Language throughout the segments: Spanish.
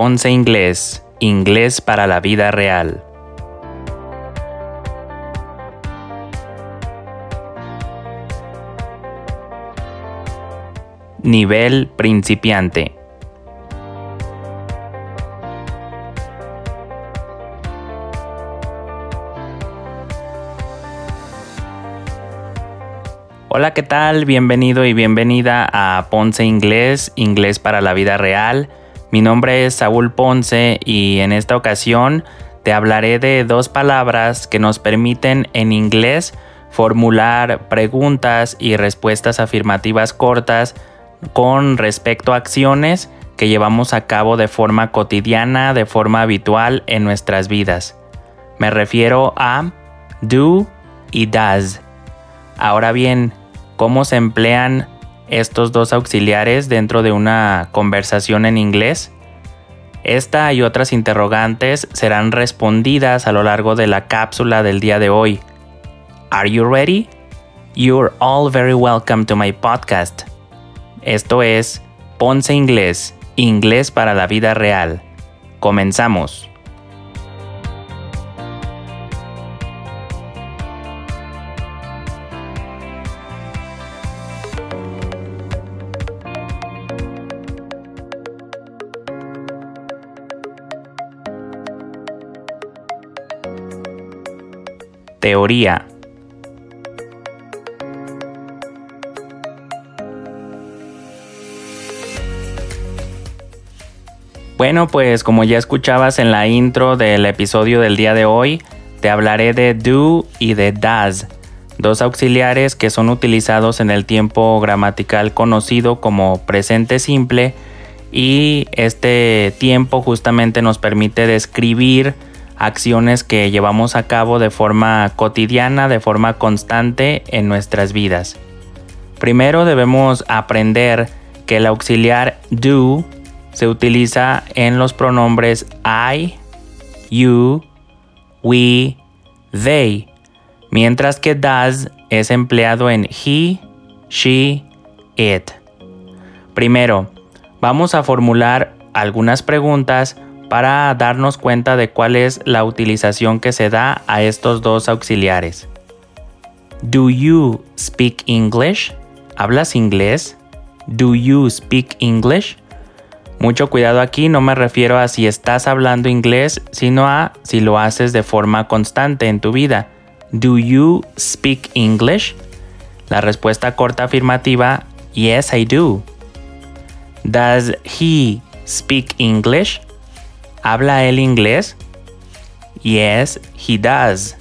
Ponce Inglés, Inglés para la vida real. Nivel principiante. Hola, ¿qué tal? Bienvenido y bienvenida a Ponce Inglés, Inglés para la vida real. Mi nombre es Saúl Ponce y en esta ocasión te hablaré de dos palabras que nos permiten en inglés formular preguntas y respuestas afirmativas cortas con respecto a acciones que llevamos a cabo de forma cotidiana, de forma habitual en nuestras vidas. Me refiero a do y does. Ahora bien, ¿cómo se emplean estos dos auxiliares dentro de una conversación en inglés? Esta y otras interrogantes serán respondidas a lo largo de la cápsula del día de hoy. Are you ready? You're all very welcome to my podcast. Esto es Ponce Inglés, Inglés para la vida real. Comenzamos. Teoría. Bueno, pues como ya escuchabas en la intro del episodio del día de hoy, te hablaré de do y de does, dos auxiliares que son utilizados en el tiempo gramatical conocido como presente simple y este tiempo justamente nos permite describir acciones que llevamos a cabo de forma cotidiana, de forma constante en nuestras vidas. Primero debemos aprender que el auxiliar do se utiliza en los pronombres I, you, we, they, mientras que does es empleado en he, she, it. Primero, vamos a formular algunas preguntas para darnos cuenta de cuál es la utilización que se da a estos dos auxiliares. Do you speak English? ¿Hablas inglés? Do you speak English? Mucho cuidado aquí, no me refiero a si estás hablando inglés, sino a si lo haces de forma constante en tu vida. Do you speak English? La respuesta corta afirmativa, yes I do. Does he speak English? ¿Habla él inglés? Yes, he does.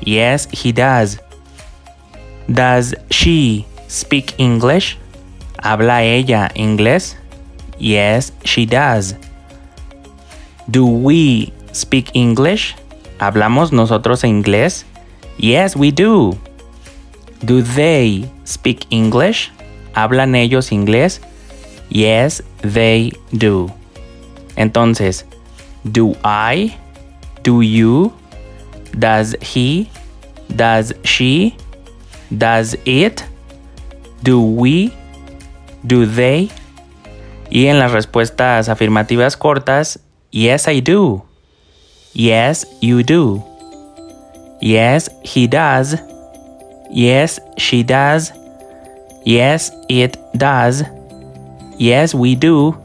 Yes, he does. Does she speak English? ¿Habla ella inglés? Yes, she does. Do we speak English? ¿Hablamos nosotros inglés? Yes, we do. Do they speak English? ¿Hablan ellos inglés? Yes, they do. Entonces, do I? Do you? Does he? Does she? Does it? Do we? Do they? Y en las respuestas afirmativas cortas, yes I do. Yes you do. Yes he does. Yes she does. Yes it does. Yes we do.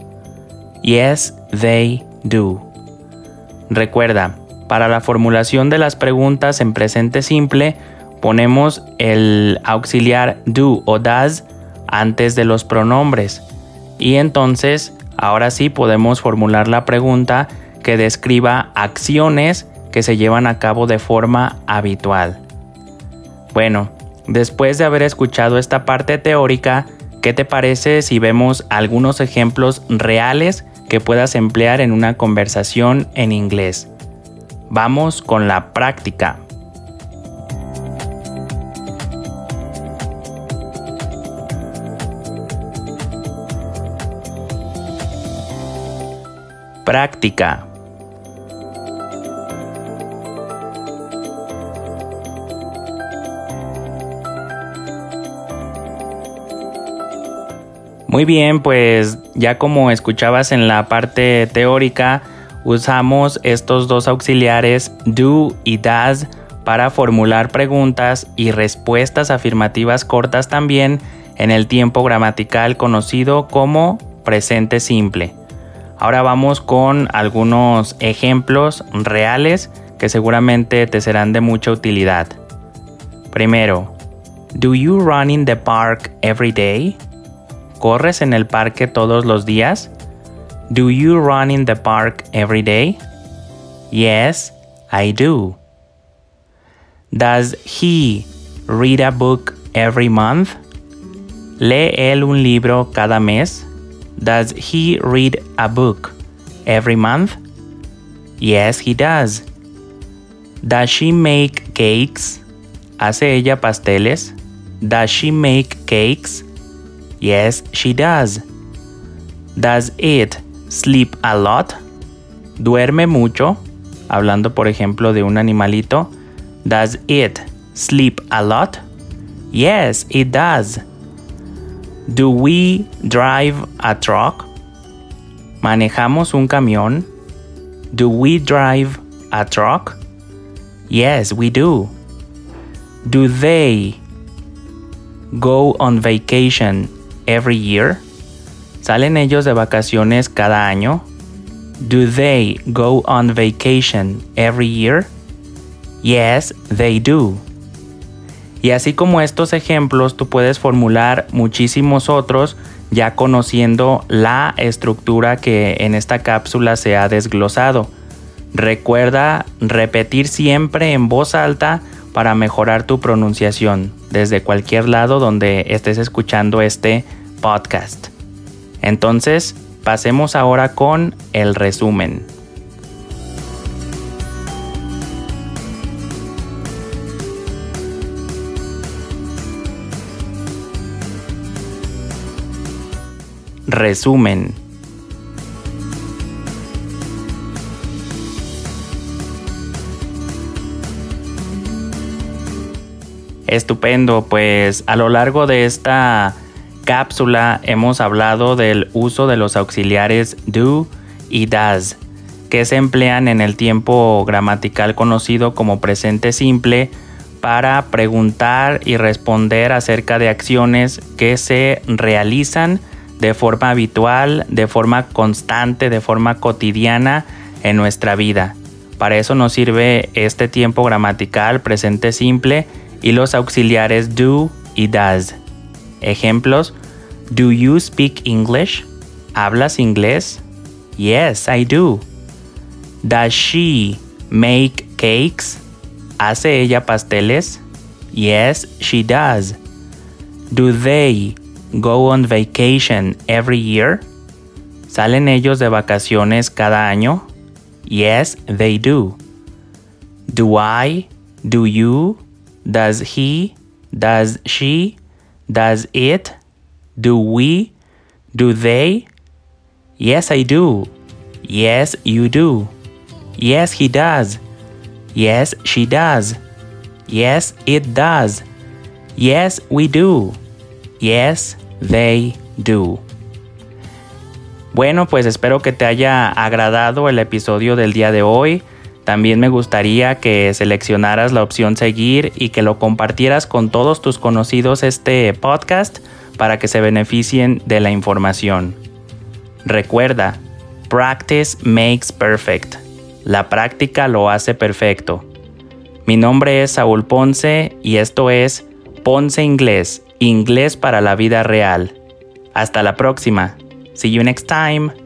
Yes they do. Recuerda, para la formulación de las preguntas en presente simple, ponemos el auxiliar do o does antes de los pronombres. Y entonces, ahora sí podemos formular la pregunta que describa acciones que se llevan a cabo de forma habitual. Bueno, después de haber escuchado esta parte teórica, ¿qué te parece si vemos algunos ejemplos reales que puedas emplear en una conversación en inglés? Vamos con la práctica. Práctica. Muy bien, pues ya como escuchabas en la parte teórica, usamos estos dos auxiliares do y does para formular preguntas y respuestas afirmativas cortas también en el tiempo gramatical conocido como presente simple. Ahora vamos con algunos ejemplos reales que seguramente te serán de mucha utilidad. Primero, Do you run in the park every day? ¿Corres en el parque todos los días? Do you run in the park every day? Yes, I do. Does he read a book every month? ¿Lee él un libro cada mes? Does he read a book every month? Yes, he does. Does she make cakes? ¿Hace ella pasteles? Does she make cakes? Yes, she does. Does it sleep a lot? ¿Duerme mucho? Hablando, por ejemplo, de un animalito. Does it sleep a lot? Yes, it does. Do we drive a truck? ¿Manejamos un camión? Do we drive a truck? Yes, we do. Do they go on vacation every year? ¿Salen ellos de vacaciones cada año? Do they go on vacation every year? Yes, they do. Y así como estos ejemplos, tú puedes formular muchísimos otros ya conociendo la estructura que en esta cápsula se ha desglosado. Recuerda repetir siempre en voz alta para mejorar tu pronunciación desde cualquier lado donde estés escuchando este podcast. Entonces, pasemos ahora con el resumen. Resumen. Estupendo, pues a lo largo de esta cápsula hemos hablado del uso de los auxiliares do y does, que se emplean en el tiempo gramatical conocido como presente simple para preguntar y responder acerca de acciones que se realizan de forma habitual, de forma constante, de forma cotidiana en nuestra vida. Para eso nos sirve este tiempo gramatical presente simple y los auxiliares do y does. Ejemplos: Do you speak English? ¿Hablas inglés? Yes, I do. Does she make cakes? ¿Hace ella pasteles? Yes, she does. Do they go on vacation every year? ¿Salen ellos de vacaciones cada año? Yes, they do. Do I? Do you? Does he? Does she? Does it? Do we? Do they? Yes, I do. Yes, you do. Yes, he does. Yes, she does. Yes, it does. Yes, we do. Yes, they do. Bueno, pues espero que te haya agradado el episodio del día de hoy. También me gustaría que seleccionaras la opción seguir y que lo compartieras con todos tus conocidos este podcast para que se beneficien de la información. Recuerda, practice makes perfect. La práctica lo hace perfecto. Mi nombre es Saúl Ponce y esto es Ponce Inglés, inglés para la vida real. Hasta la próxima. See you next time.